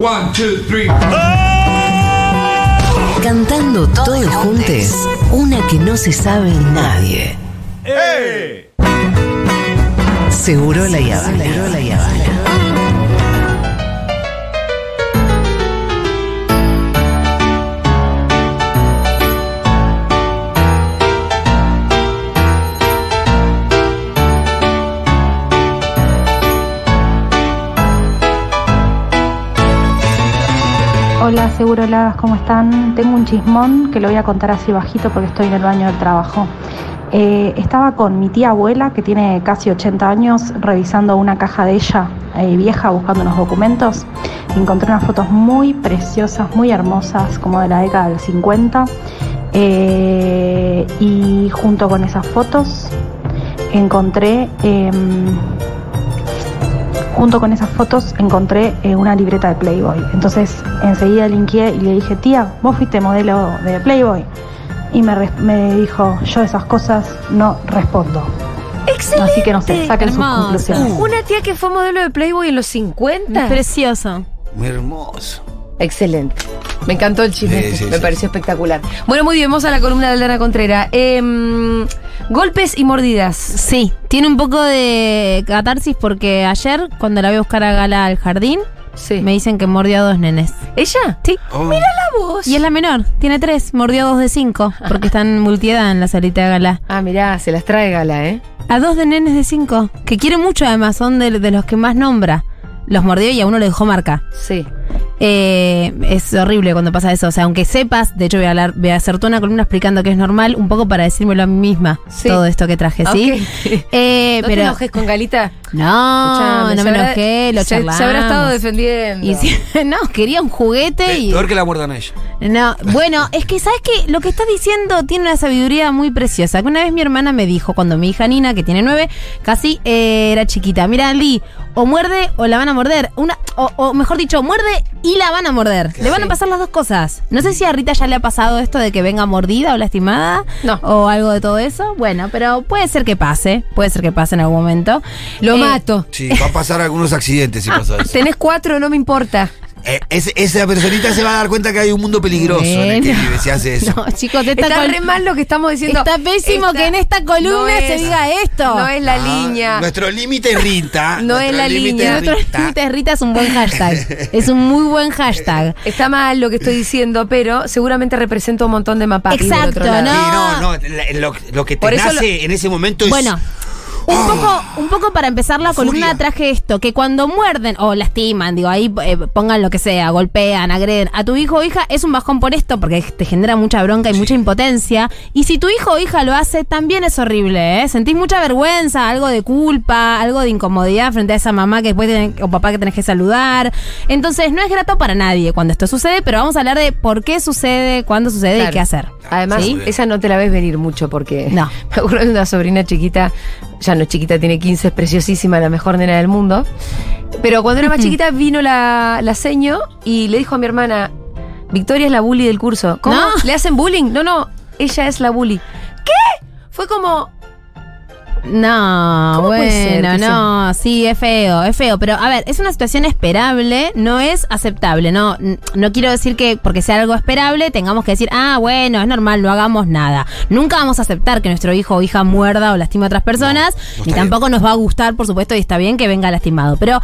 One, two, three. Cantando todos juntos, una que no se sabe nadie. Seguro la Yavana. Seguro la Yavana. Seguroladas, ¿cómo están? Tengo un chismón que lo voy a contar así bajito porque estoy en el baño del trabajo. Eh, estaba con mi tía abuela, que tiene casi 80 años, revisando una caja de ella eh, vieja, buscando unos documentos. Encontré unas fotos muy preciosas, muy hermosas, como de la década del 50. Eh, y junto con esas fotos encontré... junto con esas fotos encontré eh, una libreta de Playboy. Entonces enseguida linkeé y le dije, tía, vos fuiste modelo de Playboy. Y me, me dijo, yo esas cosas no respondo. Excelente. Así que no sé, saquen sus conclusiones. Una tía que fue modelo de Playboy en los 50. Precioso. Muy hermoso. Excelente. Me encantó el chisme. Sí, sí, Me sí. pareció espectacular. Bueno, muy bien, vamos a la columna de Aldana Contrera. Em, golpes y mordidas. Sí, tiene un poco de catarsis porque ayer, cuando la voy a buscar a Gala al jardín, Sí. me dicen que mordió a dos nenes. ¿Ella? Sí. Oh, La voz. Y es la menor, tiene tres, mordió a dos de cinco, porque están multiedad en la salita de Gala. Ah, mirá, se las trae Gala, ¿eh? A dos de nenes de cinco, que quiere mucho además, son de, de los que más nombra. Los mordió y a uno le dejó marca. Sí. Eh, es horrible cuando pasa eso. O sea, aunque sepas, de hecho voy a hablar, voy a hacer toda una columna explicando que es normal, un poco para decírmelo a mí misma, Sí. todo esto que traje, ¿sí? Ok. Eh, ¿No pero te enojes con Galita? no, Escuchame, no me habrá- enojé, lo charlamos. se habrá estado defendiendo. Y si- no, quería un juguete pe- y Peor que la muerdan a ella. no, bueno, es que sabes que lo que está diciendo tiene una sabiduría muy preciosa. Que una vez mi hermana me dijo, cuando mi hija Nina, que tiene nueve, casi eh, era chiquita, mira Lee, o muerde o la van a morder. Una, o, o mejor dicho, muerde y la van a morder. Le van a pasar las dos cosas. No sé si a Rita ya le ha pasado esto de que venga mordida o lastimada. No. O algo de todo eso. Bueno, pero puede ser que pase. Puede ser que pase en algún momento. Lo Eh, mato. Sí, va a pasar algunos accidentes si pasa eso. Tenés cuatro, no me importa. Eh, es- esa personita se va a dar cuenta que hay un mundo peligroso en el que Bueno. vive si hace eso. No, chicos, esta Está re mal lo que estamos diciendo. Está pésimo Esta- que en esta columna no se es- diga esto. No es la Ah, línea. Nuestro límite es Rita. No es la límite línea. es Nuestro límite Rita es un buen hashtag. es un muy buen hashtag. Está mal lo que estoy diciendo, pero seguramente representa un montón de mapapis del Exacto, otro lado. ¿no? Sí, no, no. Lo, lo que te nace en ese momento es. Bueno. Un poco, un poco para empezar la, La columna furia. traje esto, que cuando muerden o lastiman, digo, ahí eh, pongan lo que sea, golpean, agreden a tu hijo o hija, es un bajón por esto, porque te genera mucha bronca y mucha impotencia. Y si tu hijo o hija lo hace, también es horrible, ¿eh? Sentís mucha vergüenza, algo de culpa, algo de incomodidad frente a esa mamá que después tenés- o papá que tenés que saludar. Entonces, no es grato para nadie cuando esto sucede, pero vamos a hablar de por qué sucede, cuándo sucede Claro. y qué hacer. Además, ¿Sí? esa no te la ves venir mucho porque. No. Me acuerdo de una sobrina chiquita, ya no es chiquita, tiene 15, es preciosísima, la mejor nena del mundo. Pero cuando era más chiquita vino la, la seño y le dijo a mi hermana: Victoria es la bully del curso. ¿Cómo? No. ¿Le hacen bullying? No, no, ella es la bully. ¿Qué? Fue como. No, ¿Cómo puede ser bueno, no, sí, es feo, es feo, pero a ver, es una situación esperable, no es aceptable, no, no quiero decir que porque sea algo esperable tengamos que decir, ah, bueno, es normal, no hagamos nada. Nunca vamos a aceptar que nuestro hijo o hija muerda o lastime a otras personas, no ni está tampoco nos va a gustar, por supuesto, y está bien que venga lastimado, pero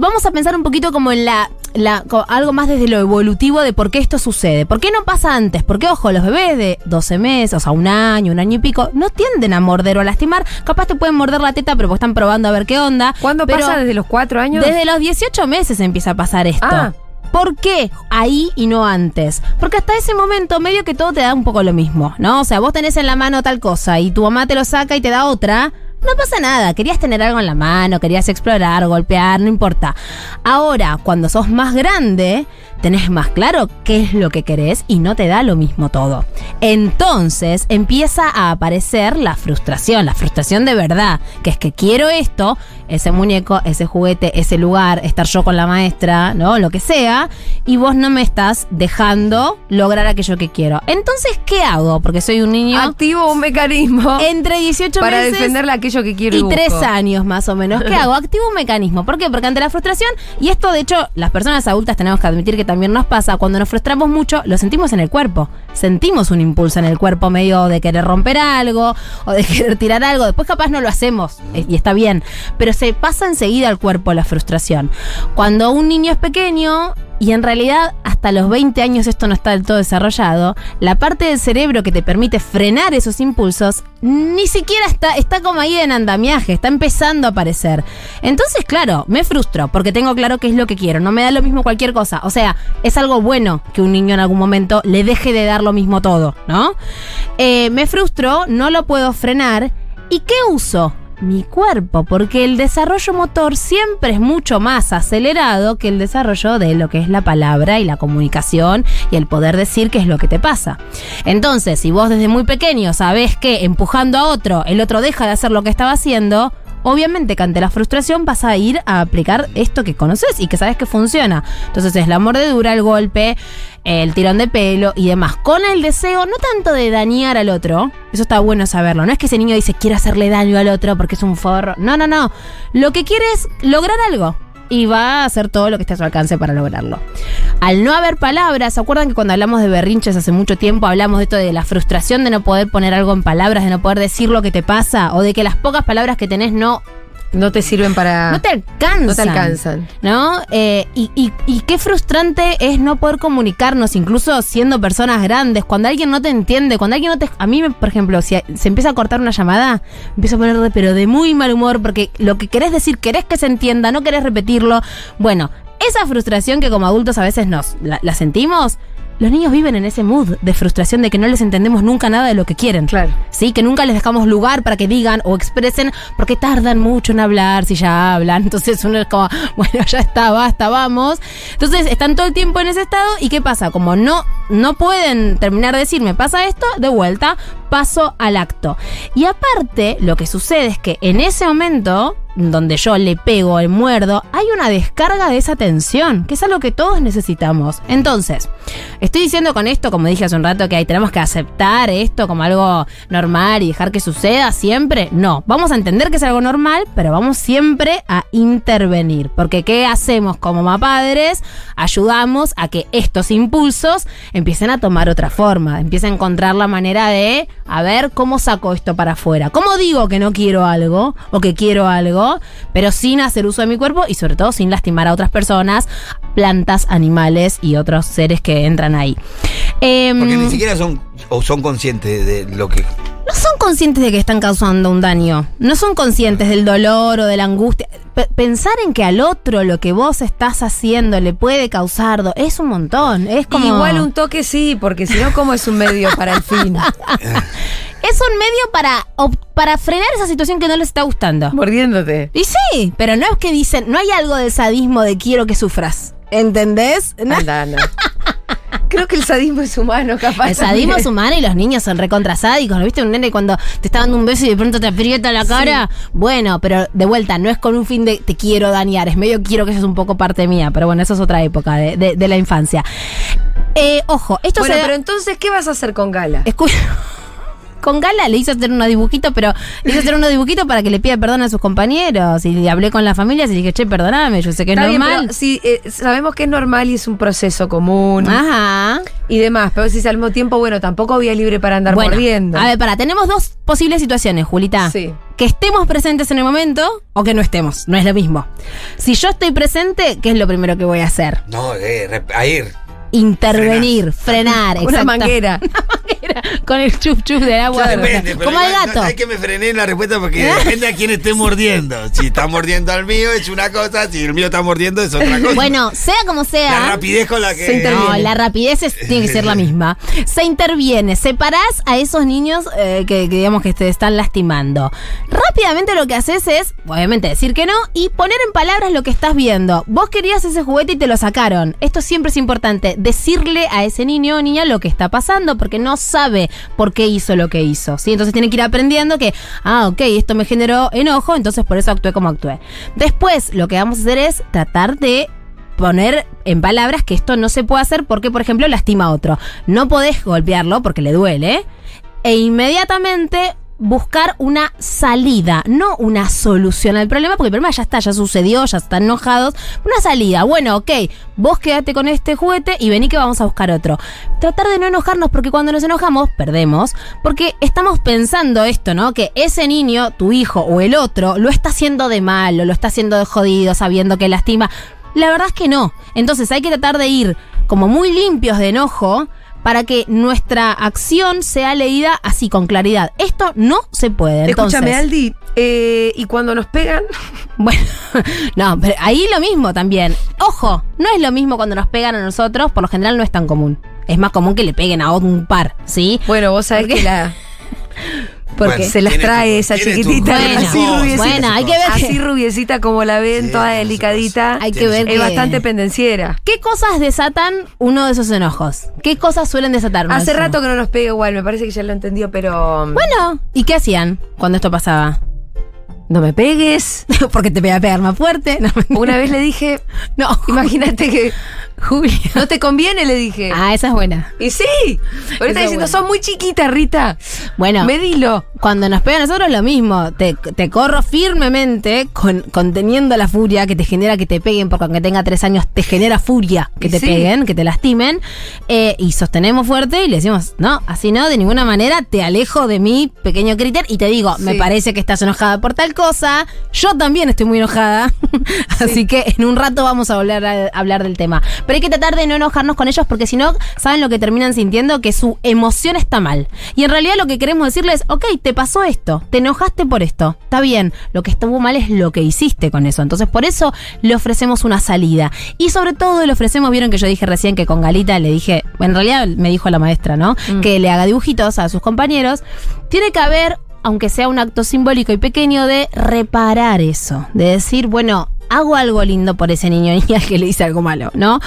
vamos a pensar un poquito como en la, la- algo más desde lo evolutivo de por qué esto sucede. ¿Por qué no pasa antes? Porque, ojo, los bebés de 12 meses, o sea, un año, un año y pico, no tienden a morder o a lastimar. Capaz te pueden morder la teta, pero porque están probando a ver qué onda. ¿Cuándo Pero pasa? ¿Desde los cuatro años? Desde los 18 meses empieza a pasar esto. Ah. ¿Por qué ahí y no antes? Porque hasta ese momento medio que todo te da un poco lo mismo, ¿no? O sea, vos tenés en la mano tal cosa y tu mamá te lo saca y te da otra. No pasa nada, querías tener algo en la mano, querías explorar, golpear, no importa. Ahora, cuando sos más grande, tenés más claro qué es lo que querés y no te da lo mismo todo. Entonces empieza a aparecer la frustración, la frustración de verdad, que es que quiero esto, ese muñeco, ese juguete, ese lugar, estar yo con la maestra, ¿no? Lo que sea, y vos no me estás dejando lograr aquello que quiero. Entonces, ¿qué hago? Porque soy un niño Activo un mecanismo entre 18 para meses defender aquello aquello que quiero y busco. tres años más o menos. ¿Qué hago? Activo un mecanismo. ¿Por qué? Porque ante la frustración, y esto de hecho las personas adultas tenemos que admitir que también nos pasa, cuando nos frustramos mucho, lo sentimos en el cuerpo. Sentimos un impulso en el cuerpo medio de querer romper algo o de querer tirar algo. Después capaz no lo hacemos eh, y está bien. Pero se pasa enseguida al cuerpo la frustración. Cuando un niño es pequeño, y en realidad hasta los 20 años esto no está del todo desarrollado, la parte del cerebro que te permite frenar esos impulsos ni siquiera está, está como ahí en andamiaje, está empezando a aparecer. Entonces, claro, me frustro porque tengo claro qué es lo que quiero, no me da lo mismo cualquier cosa. O sea, es algo bueno que un niño en algún momento le deje de dar lo mismo todo, ¿no? Eh, me frustro, no lo puedo frenar. ¿Y qué uso? Mi cuerpo, porque el desarrollo motor siempre es mucho más acelerado que el desarrollo de lo que es la palabra y la comunicación y el poder decir qué es lo que te pasa. Entonces, si vos desde muy pequeño sabés que empujando a otro, el otro deja de hacer lo que estaba haciendo, obviamente que ante la frustración vas a ir a aplicar esto que conoces y que sabes que funciona. Entonces es la mordedura, el golpe, el tirón de pelo y demás. Con el deseo no tanto de dañar al otro, eso está bueno saberlo. No es que ese niño dice quiere hacerle daño al otro porque es un forro. No, no, no. Lo que quiere es lograr algo. Y va a hacer todo lo que esté a su alcance para lograrlo. Al no haber palabras, ¿se acuerdan que cuando hablamos de berrinches hace mucho tiempo hablamos de esto de la frustración de no poder poner algo en palabras, de no poder decir lo que te pasa, o de que las pocas palabras que tenés no No te sirven para. no te alcanzan. No te alcanzan. ¿No? Eh, y, y- y qué frustrante es no poder comunicarnos, incluso siendo personas grandes, cuando alguien no te entiende, cuando alguien no te... A mí, por ejemplo, si se empieza a cortar una llamada, empiezo a poner de, pero de muy mal humor, porque lo que querés decir, querés que se entienda, no querés repetirlo. Bueno, esa frustración que como adultos a veces nos la, la sentimos, los niños viven en ese mood de frustración de que no les entendemos nunca nada de lo que quieren. Claro. Sí, que nunca les dejamos lugar para que digan o expresen, porque tardan mucho en hablar si ya hablan. Entonces uno es como, bueno, ya está, basta, vamos. Entonces están todo el tiempo en ese estado y ¿qué pasa? Como no, no pueden terminar de decir, me pasa esto, de vuelta, paso al acto. Y aparte, lo que sucede es que en ese momento donde yo le pego, el muerdo, hay una descarga de esa tensión, que es algo que todos necesitamos. Entonces, estoy diciendo con esto, como dije hace un rato, que ahí tenemos que aceptar esto como algo normal y dejar que suceda siempre. No, vamos a entender que es algo normal, pero vamos siempre a intervenir. Porque ¿qué hacemos como padres? Ayudamos a que estos impulsos empiecen a tomar otra forma, empiecen a encontrar la manera de, a ver, ¿cómo saco esto para afuera? ¿Cómo digo que no quiero algo o que quiero algo, pero sin hacer uso de mi cuerpo y sobre todo sin lastimar a otras personas, plantas, animales y otros seres que entran ahí? Em, Porque ni siquiera son o son conscientes de lo que. no son conscientes de que están causando un daño. No son conscientes del dolor o de la angustia. P- pensar en que al otro lo que vos estás haciendo le puede causar do- es un montón. Es como. Igual un toque sí, porque si no, ¿cómo es un medio para el fin? Es un medio para, para frenar esa situación que no les está gustando. Mordiéndote. Y sí, pero no es que dicen, no hay algo de sadismo de quiero que sufras. ¿Entendés? No. Creo que el sadismo es humano, capaz. El sadismo es humano y los niños son recontrasádicos. ¿No viste un nene cuando te está dando un beso y de pronto te aprieta la cara? Bueno, pero de vuelta, no es con un fin de te quiero dañar, es medio quiero que seas un poco parte mía. Pero bueno, eso es otra época de, de- de la infancia. Eh, ojo, esto Bueno, se da- pero entonces, ¿qué vas a hacer con Gala? Escu- Con Gala le hizo hacer unos dibujitos, pero le hizo hacer unos dibujitos para que le pida perdón a sus compañeros. Y le hablé con la familia y le dije, che, perdóname, yo sé que es Está bien, normal. pero sí, eh, sabemos que es normal y es un proceso común Ajá. y demás, pero si al mismo tiempo, bueno, tampoco había libre para andar Bueno, mordiendo. a ver, para, tenemos dos posibles situaciones, Julita. Sí. Que estemos presentes en el momento o que no estemos. No es lo mismo. Si yo estoy presente, ¿qué es lo primero que voy a hacer? No, eh, a ir. Intervenir, frenar, Una exacta- manguera. Manguera, Con el chup chup del agua. Depende, pero Como el gato. No, hay que me frené en la respuesta porque depende a quién esté mordiendo. Si está mordiendo al mío es una cosa, si el mío está mordiendo es otra cosa. Bueno, sea como sea. la rapidez con la que. Se interviene. No, la rapidez es- tiene que ser la misma. Se interviene, separás a esos niños eh, que, que digamos que te están lastimando. Rápidamente lo que haces es, obviamente, decir que no y poner en palabras lo que estás viendo. Vos querías ese juguete y te lo sacaron. Esto siempre es importante, decirle a ese niño o niña lo que está pasando porque no sabe por qué hizo lo que hizo. ¿sí? Entonces tiene que ir aprendiendo que, ah, ok, esto me generó enojo, entonces por eso actué como actué. Después lo que vamos a hacer es tratar de poner en palabras que esto no se puede hacer porque, por ejemplo, lastima a otro. No podés golpearlo porque le duele. E inmediatamente buscar una salida, no una solución al problema, porque el problema ya está, ya sucedió, ya están enojados. Una salida, bueno, ok, vos quédate con este juguete y vení que vamos a buscar otro. Tratar de no enojarnos, porque cuando nos enojamos, perdemos, porque estamos pensando esto, ¿no? Que ese niño, tu hijo o el otro, lo está haciendo de malo, lo está haciendo de jodido, sabiendo que lastima. La verdad es que no. Entonces hay que tratar de ir como muy limpios de enojo para que nuestra acción sea leída así con claridad. Esto no se puede. Entonces, Escúchame, Aldi, eh, y cuando nos pegan, Bueno, no, pero ahí lo mismo también. Ojo, no es lo mismo cuando nos pegan a nosotros, por lo general no es tan común. Es más común que le peguen a un par, ¿sí? bueno, vos sabés que la. Porque Bueno, se las trae tu- esa chiquitita, Bueno, así rubiecita. bueno, hay que ver Así que- rubiecita como la ven, Sí, toda delicadita. Hay que ver Es que- bastante pendenciera. ¿Qué cosas desatan uno de esos enojos? ¿Qué cosas suelen desatar? Hace rato que no nos pega igual, me parece que ya lo entendió, pero. Bueno, ¿y qué hacían cuando esto pasaba? No me pegues. Porque te pega a pegar más fuerte. No, Una vez le dije, no imagínate que Julia. no te conviene, le dije. Ah, esa es buena. Y sí. Ahorita Esa es diciendo, sos muy chiquita, Rita. Bueno, Medilo. cuando nos pegan a nosotros lo mismo. Te, te corro firmemente con, conteniendo la furia que te genera que te peguen, porque aunque tenga tres años te genera furia que Y te sí. peguen, que te lastimen. eh, y sostenemos fuerte y le decimos, no, así no, de ninguna manera te alejo de mi pequeño críter y te digo, me parece que estás enojada por tal cosa. Yo también estoy muy enojada. así que en un rato vamos a volver a hablar del tema. Pero hay que tratar de no enojarnos con ellos porque si no, ¿saben lo que terminan sintiendo? Que su emoción está mal. Y en realidad lo que queremos decirles, ok, te pasó esto, te enojaste por esto, está bien, lo que estuvo mal es lo que hiciste con eso. Entonces por eso le ofrecemos una salida. Y sobre todo le ofrecemos, vieron que yo dije recién que con Galita le dije, en realidad me dijo la maestra, ¿no? Que le haga dibujitos a sus compañeros. Tiene que haber aunque sea un acto simbólico y pequeño, de reparar eso. De decir, bueno, hago algo lindo por ese niño o niña que le hice algo malo, ¿no?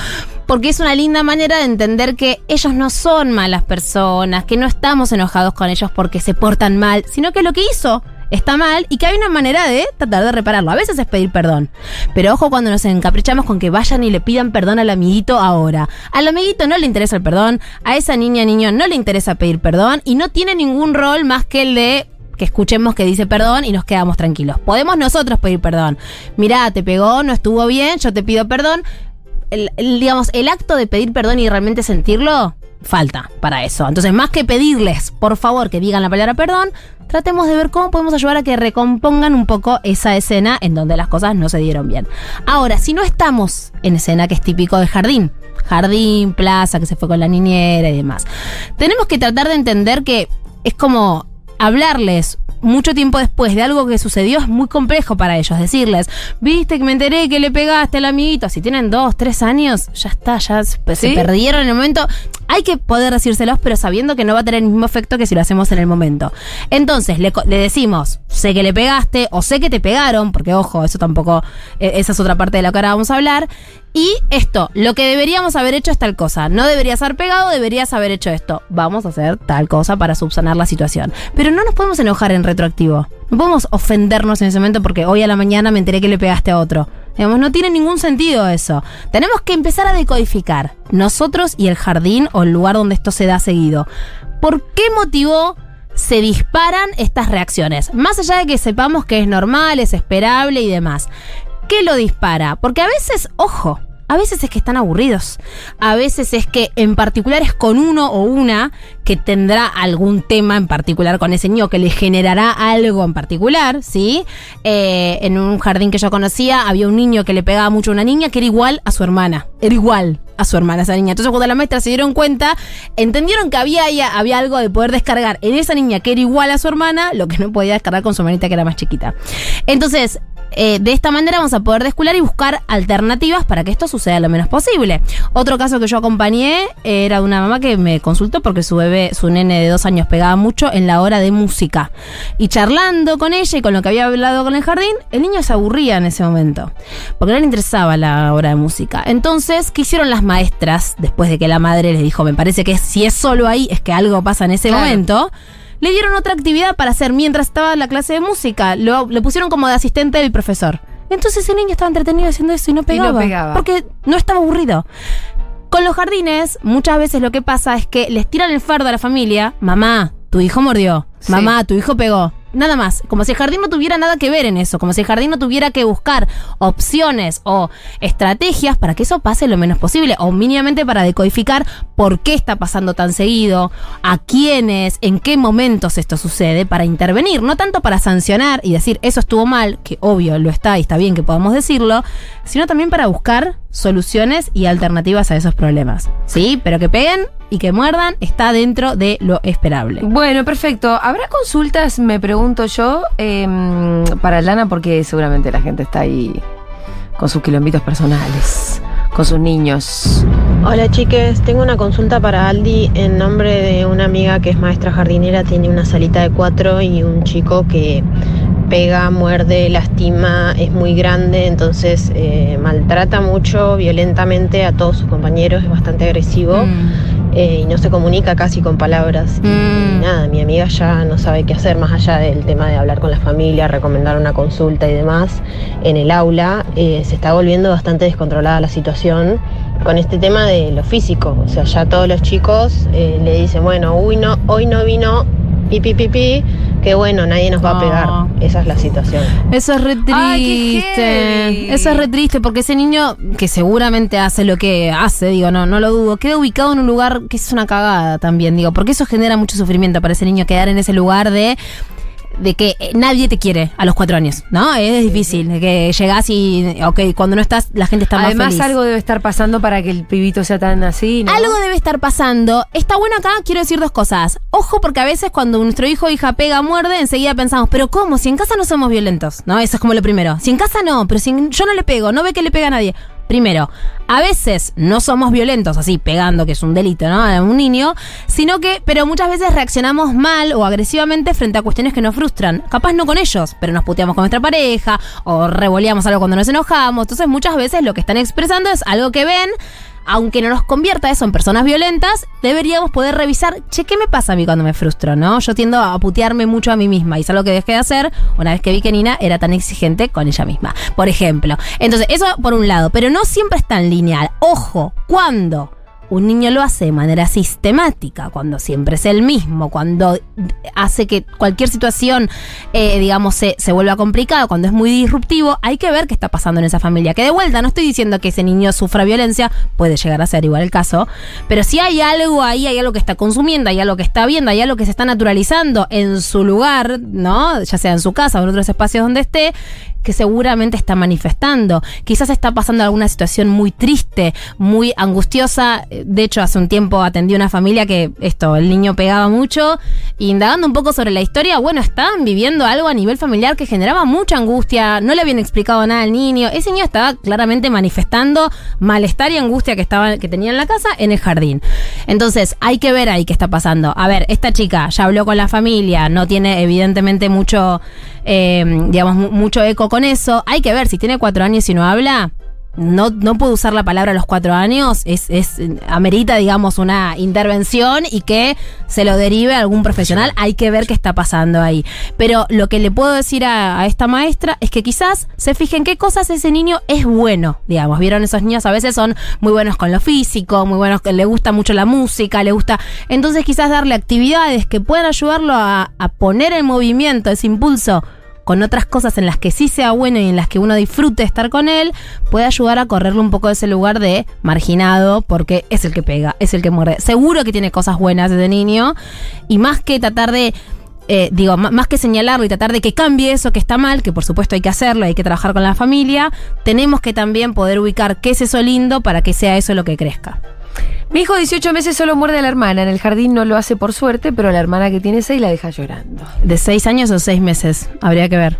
Porque es una linda manera de entender que ellos no son malas personas, que no estamos enojados con ellos porque se portan mal, sino que lo que hizo está mal y que hay una manera de tratar de repararlo. A veces es pedir perdón. Pero ojo cuando nos encaprichamos con que vayan y le pidan perdón al amiguito ahora. Al amiguito no le interesa el perdón, a esa niña niño no le interesa pedir perdón y no tiene ningún rol más que el de que escuchemos que dice perdón y nos quedamos tranquilos. Podemos nosotros pedir perdón. Mirá, te pegó, no estuvo bien, yo te pido perdón. El, digamos, el acto de pedir perdón y realmente sentirlo, falta para eso. Entonces, más que pedirles, por favor, que digan la palabra perdón, tratemos de ver cómo podemos ayudar a que recompongan un poco esa escena en donde las cosas no se dieron bien. Ahora, si no estamos en escena que es típico del jardín, jardín, plaza, que se fue con la niñera y demás, tenemos que tratar de entender que es como hablarles mucho tiempo después de algo que sucedió es muy complejo para ellos. Decirles, viste que me enteré que le pegaste al amiguito. Si tienen dos, tres años, ya está, ya se, ¿Sí? perdieron en el momento. Hay que poder decírselos, pero sabiendo que no va a tener el mismo efecto que si lo hacemos en el momento. Entonces, le, decimos, sé que le pegaste o sé que te pegaron, porque ojo, eso tampoco, eh, esa es otra parte de la que ahora vamos a hablar. Y esto, lo que deberíamos haber hecho es tal cosa. No deberías haber pegado, deberías haber hecho esto. Vamos a hacer tal cosa para subsanar la situación. Pero no nos podemos enojar en No podemos ofendernos en ese momento porque hoy a la mañana me enteré que le pegaste a otro. Digamos, no tiene ningún sentido eso. Tenemos que empezar a decodificar nosotros y el jardín o el lugar donde esto se da seguido. ¿Por qué motivo se disparan estas reacciones? Más allá de que sepamos que es normal, es esperable y demás. ¿Qué lo dispara? Porque a veces, ojo, a veces es que están aburridos. A veces es que en particular es con uno o una que tendrá algún tema en particular con ese niño, que le generará algo en particular, ¿sí? Eh, en un jardín que yo conocía había un niño que le pegaba mucho a una niña que era igual a su hermana. Era igual a su hermana esa niña. Entonces cuando la maestra se dieron cuenta, entendieron que había, había algo de poder descargar en esa niña que era igual a su hermana, lo que no podía descargar con su hermanita que era más chiquita. Entonces, eh, de esta manera vamos a poder descular y buscar alternativas para que esto suceda lo menos posible. Otro caso que yo acompañé era de una mamá que me consultó porque su bebé, su nene de dos años, pegaba mucho en la hora de música. Y charlando con ella y con lo que había hablado con el jardín, el niño se aburría en ese momento. Porque no le interesaba la hora de música. Entonces, ¿qué hicieron las maestras después de que la madre les dijo, me parece que si es solo ahí es que algo pasa en ese Claro. momento? Le dieron otra actividad para hacer mientras estaba en la clase de música. Lo, le pusieron como de asistente del profesor. Entonces el niño estaba entretenido haciendo eso y no pegaba. pegaba. Porque no estaba aburrido. Con los jardines, muchas veces lo que pasa es que les tiran el fardo a la familia. Mamá, tu hijo mordió, Sí. mamá, tu hijo pegó. Nada más, como si el jardín no tuviera nada que ver en eso, como si el jardín no tuviera que buscar opciones o estrategias para que eso pase lo menos posible, o mínimamente para decodificar por qué está pasando tan seguido, a quiénes, en qué momentos esto sucede, para intervenir, no tanto para sancionar y decir eso estuvo mal, que obvio lo está y está bien que podamos decirlo, sino también para buscar soluciones y alternativas a esos problemas. ¿Sí? Pero que peguen y que muerdan está dentro de lo esperable. Bueno, perfecto. ¿Habrá consultas, me pregunto yo, em, para Lana? Porque seguramente la gente está ahí con sus quilombitos personales, con sus niños. Hola chiques, tengo una consulta para Aldi en nombre de una amiga que es maestra jardinera, tiene una salita de cuatro y un chico que pega, muerde, lastima, es muy grande, entonces eh, maltrata mucho violentamente a todos sus compañeros, es bastante agresivo Mm. Eh, y no se comunica casi con palabras. Mm. Y nada, mi amiga ya no sabe qué hacer más allá del tema de hablar con la familia, recomendar una consulta y demás. En el aula eh, se está volviendo bastante descontrolada la situación con este tema de lo físico. O sea, ya todos los chicos eh, le dicen, bueno, uy, no, hoy no vino pipi pipi, que bueno, nadie nos va a pegar. Oh. Esa es la situación. Eso es re triste. Ay, qué. Eso es re triste porque ese niño que seguramente hace lo que hace, digo, no, no lo dudo, queda ubicado en un lugar que es una cagada también, digo, porque eso genera mucho sufrimiento para ese niño quedar en ese lugar de de que eh, nadie te quiere a los cuatro años, ¿no? Es difícil, de que llegás y, ok, cuando no estás, la gente está más Además, feliz. algo debe estar pasando para que el pibito sea tan así, ¿no? Algo debe estar pasando. Está bueno acá, quiero decir dos cosas. Ojo, porque a veces cuando nuestro hijo o hija pega, muerde, enseguida pensamos, pero ¿cómo? Si en casa no somos violentos, ¿no? Eso es como lo primero. Si en casa no, pero si en- yo no le pego, no ve que le pega a nadie. Primero, a veces no somos violentos, así pegando, que es un delito, ¿no? A un niño, sino que, pero muchas veces reaccionamos mal o agresivamente frente a cuestiones que nos frustran. Capaz no con ellos, pero nos puteamos con nuestra pareja o revoleamos algo cuando nos enojamos. Entonces, muchas veces lo que están expresando es algo que ven aunque no nos convierta eso en personas violentas, deberíamos poder revisar, che, ¿qué me pasa a mí cuando me frustro, no? Yo tiendo a putearme mucho a mí misma y es algo que dejé de hacer una vez que vi que Nina era tan exigente con ella misma, por ejemplo. Entonces, eso por un lado, pero no siempre es tan lineal. Ojo, ¿cuándo? Un niño lo hace de manera sistemática, cuando siempre es el mismo, cuando hace que cualquier situación, eh, digamos, se, se vuelva complicada, cuando es muy disruptivo, hay que ver qué está pasando en esa familia. Que de vuelta, no estoy diciendo que ese niño sufra violencia, puede llegar a ser igual el caso, pero si hay algo ahí, hay algo que está consumiendo, hay algo que está viendo, hay algo que se está naturalizando en su lugar, ¿no? Ya sea en su casa o en otros espacios donde esté, que seguramente está manifestando. Quizás está pasando alguna situación muy triste, muy angustiosa. De hecho, hace un tiempo atendí una familia que esto, el niño pegaba mucho. Indagando un poco sobre la historia, bueno, estaban viviendo algo a nivel familiar que generaba mucha angustia. No le habían explicado nada al niño. Ese niño estaba claramente manifestando malestar y angustia que, estaba, que tenía en la casa en el jardín. Entonces, hay que ver ahí qué está pasando. A ver, esta chica ya habló con la familia, no tiene evidentemente mucho, eh, digamos, mu- mucho eco con eso. Hay que ver, si tiene cuatro años y no habla, no, no puede usar la palabra a los cuatro años, es, es, amerita, digamos, una intervención y que se lo derive a algún profesional. Hay que ver qué está pasando ahí. Pero lo que le puedo decir a, a esta maestra es que quizás se fijen qué cosas ese niño es bueno, digamos. Vieron, esos niños a veces son muy buenos con lo físico, muy buenos, que le gusta mucho la música, le gusta. Entonces, quizás darle actividades que puedan ayudarlo a, a poner en movimiento ese impulso con otras cosas en las que sí sea bueno y en las que uno disfrute estar con él, puede ayudar a correrle un poco de ese lugar de marginado, porque es el que pega, es el que muerde. Seguro que tiene cosas buenas de niño, y más que tratar de. eh, digo, más que señalarlo y tratar de que cambie eso que está mal, que por supuesto hay que hacerlo, hay que trabajar con la familia, tenemos que también poder ubicar qué es eso lindo para que sea eso lo que crezca. Mi hijo de 18 meses solo muerde a la hermana. En el jardín no lo hace por suerte, pero la hermana que tiene 6 la deja llorando. ¿De seis años o seis meses? Habría que ver.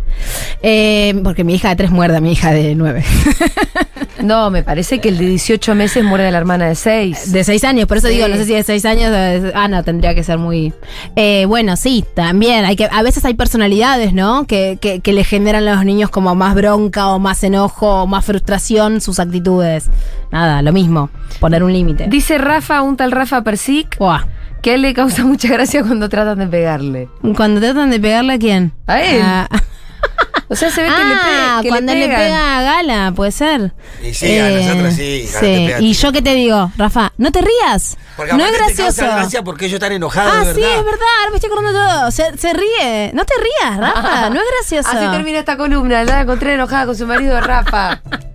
Eh, porque mi hija de tres muerde a mi hija de nueve. No, me parece que el de 18 meses muerde a la hermana de 6. De seis años, por eso Sí. digo, no sé si de seis años. eh, Ah, tendría que ser muy. Eh, bueno, sí, también. hay que A veces hay personalidades, ¿no? Que, que, que le generan a los niños como más bronca o más enojo o más frustración sus actitudes. Nada, lo mismo. Poner un límite. Dice Rafa, un tal Rafa Persic, Buah. que a él le causa mucha gracia cuando tratan de pegarle. Cuando tratan de pegarle a quién? A él. Ah, O sea, se ve que le, Ah, pe- que cuando le, pegan. pega a Gala, puede ser. Y sí, a nosotros sí, Gala pega a Y yo qué te digo, Rafa, no te rías. Porque no es gracioso. causa gracia porque ellos están enojados Ah, de sí, es verdad, ahora me estoy acordando todo. Se, se ríe. No te rías, Rafa, no es gracioso. Así termina esta columna. La encontré enojada con su marido Rafa.